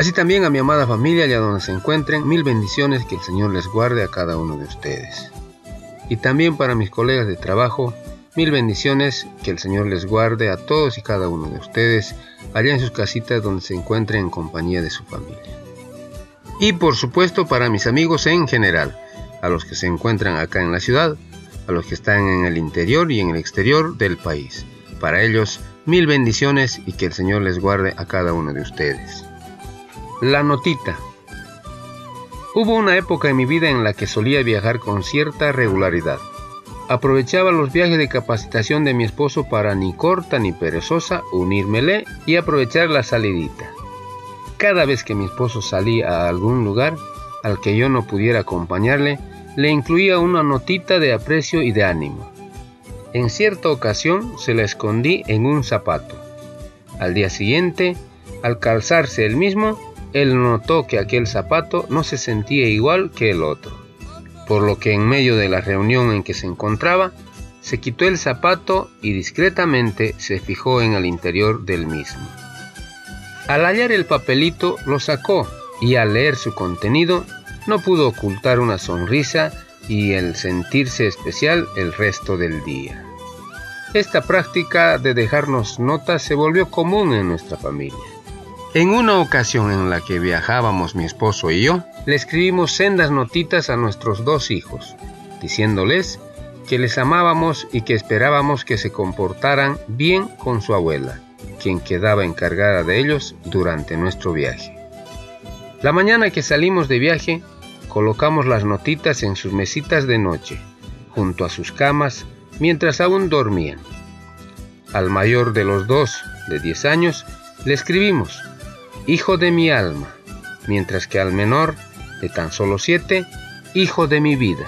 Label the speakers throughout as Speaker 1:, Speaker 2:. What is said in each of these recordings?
Speaker 1: Así también a mi amada familia, allá donde se encuentren, mil bendiciones que el Señor les guarde a cada uno de ustedes. Y también para mis colegas de trabajo, mil bendiciones que el Señor les guarde a todos y cada uno de ustedes allá en sus casitas donde se encuentren en compañía de su familia. Y por supuesto para mis amigos en general, a los que se encuentran acá en la ciudad, a los que están en el interior y en el exterior del país. Para ellos, mil bendiciones y que el Señor les guarde a cada uno de ustedes. La notita. Hubo una época en mi vida en la que solía viajar con cierta regularidad. Aprovechaba los viajes de capacitación de mi esposo para ni corta ni perezosa unírmele y aprovechar la salidita. Cada vez que mi esposo salía a algún lugar al que yo no pudiera acompañarle, le incluía una notita de aprecio y de ánimo. En cierta ocasión se la escondí en un zapato. Al día siguiente, al calzarse el mismo, él notó que aquel zapato no se sentía igual que el otro, por lo que en medio de la reunión en que se encontraba, se quitó el zapato y discretamente se fijó en el interior del mismo. Al hallar el papelito lo sacó y al leer su contenido no pudo ocultar una sonrisa y el sentirse especial el resto del día. Esta práctica de dejarnos notas se volvió común en nuestra familia. En una ocasión en la que viajábamos mi esposo y yo, le escribimos sendas notitas a nuestros dos hijos, diciéndoles que les amábamos y que esperábamos que se comportaran bien con su abuela, quien quedaba encargada de ellos durante nuestro viaje. La mañana que salimos de viaje, colocamos las notitas en sus mesitas de noche, junto a sus camas, mientras aún dormían. Al mayor de los dos, de 10 años, le escribimos hijo de mi alma, mientras que al menor, de tan solo siete, hijo de mi vida.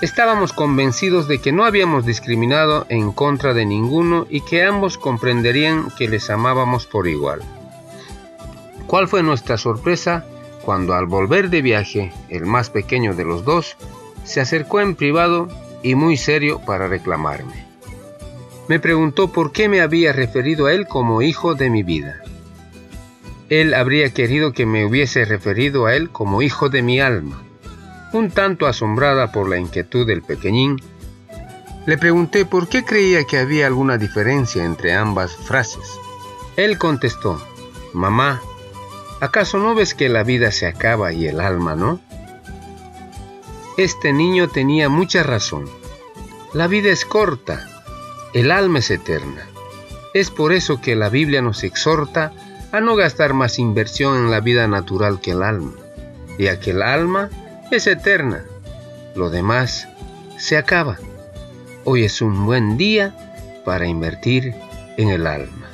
Speaker 1: Estábamos convencidos de que no habíamos discriminado en contra de ninguno y que ambos comprenderían que les amábamos por igual. ¿Cuál fue nuestra sorpresa cuando al volver de viaje, el más pequeño de los dos, se acercó en privado y muy serio para reclamarme? Me preguntó por qué me había referido a él como hijo de mi vida. Él habría querido que me hubiese referido a él como hijo de mi alma. Un tanto asombrada por la inquietud del pequeñín, le pregunté por qué creía que había alguna diferencia entre ambas frases. Él contestó, Mamá, ¿acaso no ves que la vida se acaba y el alma no? Este niño tenía mucha razón. La vida es corta el alma es eterna. Es por eso que la Biblia nos exhorta a no gastar más inversión en la vida natural que el alma, ya que el alma es eterna. Lo demás se acaba. Hoy es un buen día para invertir en el alma.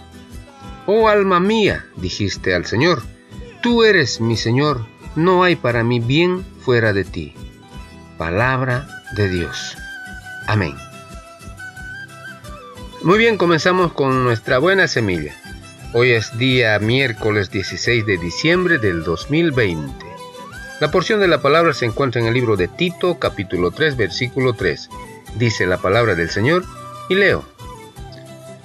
Speaker 1: Oh alma mía, dijiste al Señor, tú eres mi Señor, no hay para mí bien fuera de ti. Palabra de Dios. Amén. Muy bien, comenzamos con nuestra buena semilla. Hoy es día miércoles 16 de diciembre del 2020. La porción de la palabra se encuentra en el libro de Tito, capítulo 3, versículo 3. Dice la palabra del Señor y leo.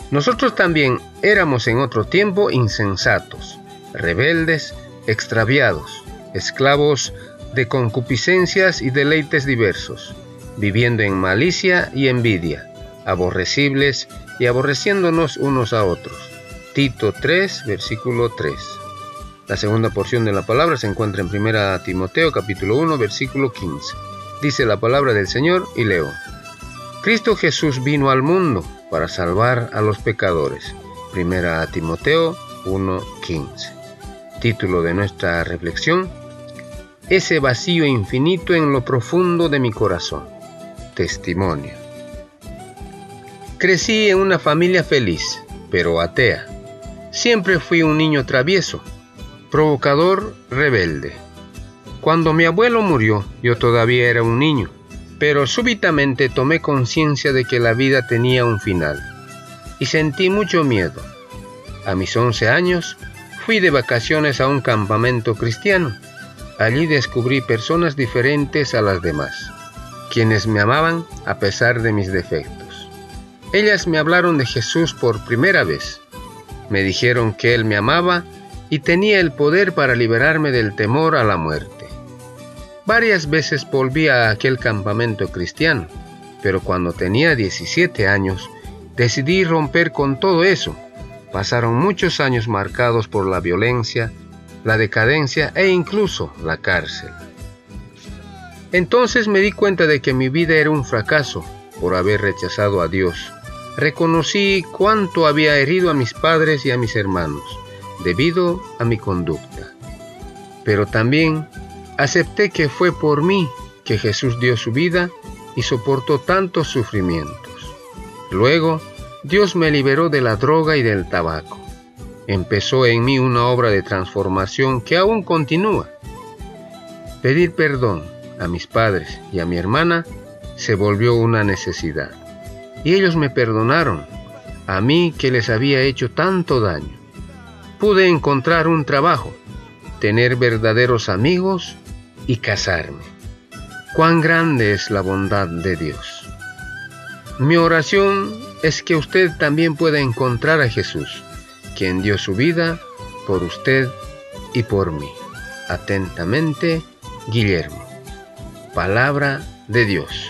Speaker 1: Nosotros también éramos en otro tiempo insensatos, rebeldes, extraviados, esclavos de concupiscencias y deleites diversos, viviendo en malicia y envidia, aborrecibles y aborreciéndonos unos a otros. Tito 3, versículo 3. La segunda porción de la palabra se encuentra en 1 Timoteo capítulo 1, versículo 15. Dice la palabra del Señor y leo. Cristo Jesús vino al mundo para salvar a los pecadores. 1 Timoteo 1, 15. Título de nuestra reflexión. Ese vacío infinito en lo profundo de mi corazón. Testimonio. Crecí en una familia feliz, pero atea. Siempre fui un niño travieso. Provocador rebelde. Cuando mi abuelo murió, yo todavía era un niño, pero súbitamente tomé conciencia de que la vida tenía un final y sentí mucho miedo. A mis 11 años, fui de vacaciones a un campamento cristiano. Allí descubrí personas diferentes a las demás, quienes me amaban a pesar de mis defectos. Ellas me hablaron de Jesús por primera vez. Me dijeron que Él me amaba y tenía el poder para liberarme del temor a la muerte. Varias veces volví a aquel campamento cristiano, pero cuando tenía 17 años decidí romper con todo eso. Pasaron muchos años marcados por la violencia, la decadencia e incluso la cárcel. Entonces me di cuenta de que mi vida era un fracaso por haber rechazado a Dios. Reconocí cuánto había herido a mis padres y a mis hermanos debido a mi conducta. Pero también acepté que fue por mí que Jesús dio su vida y soportó tantos sufrimientos. Luego, Dios me liberó de la droga y del tabaco. Empezó en mí una obra de transformación que aún continúa. Pedir perdón a mis padres y a mi hermana se volvió una necesidad. Y ellos me perdonaron, a mí que les había hecho tanto daño pude encontrar un trabajo, tener verdaderos amigos y casarme. Cuán grande es la bondad de Dios. Mi oración es que usted también pueda encontrar a Jesús, quien dio su vida por usted y por mí. Atentamente, Guillermo. Palabra de Dios.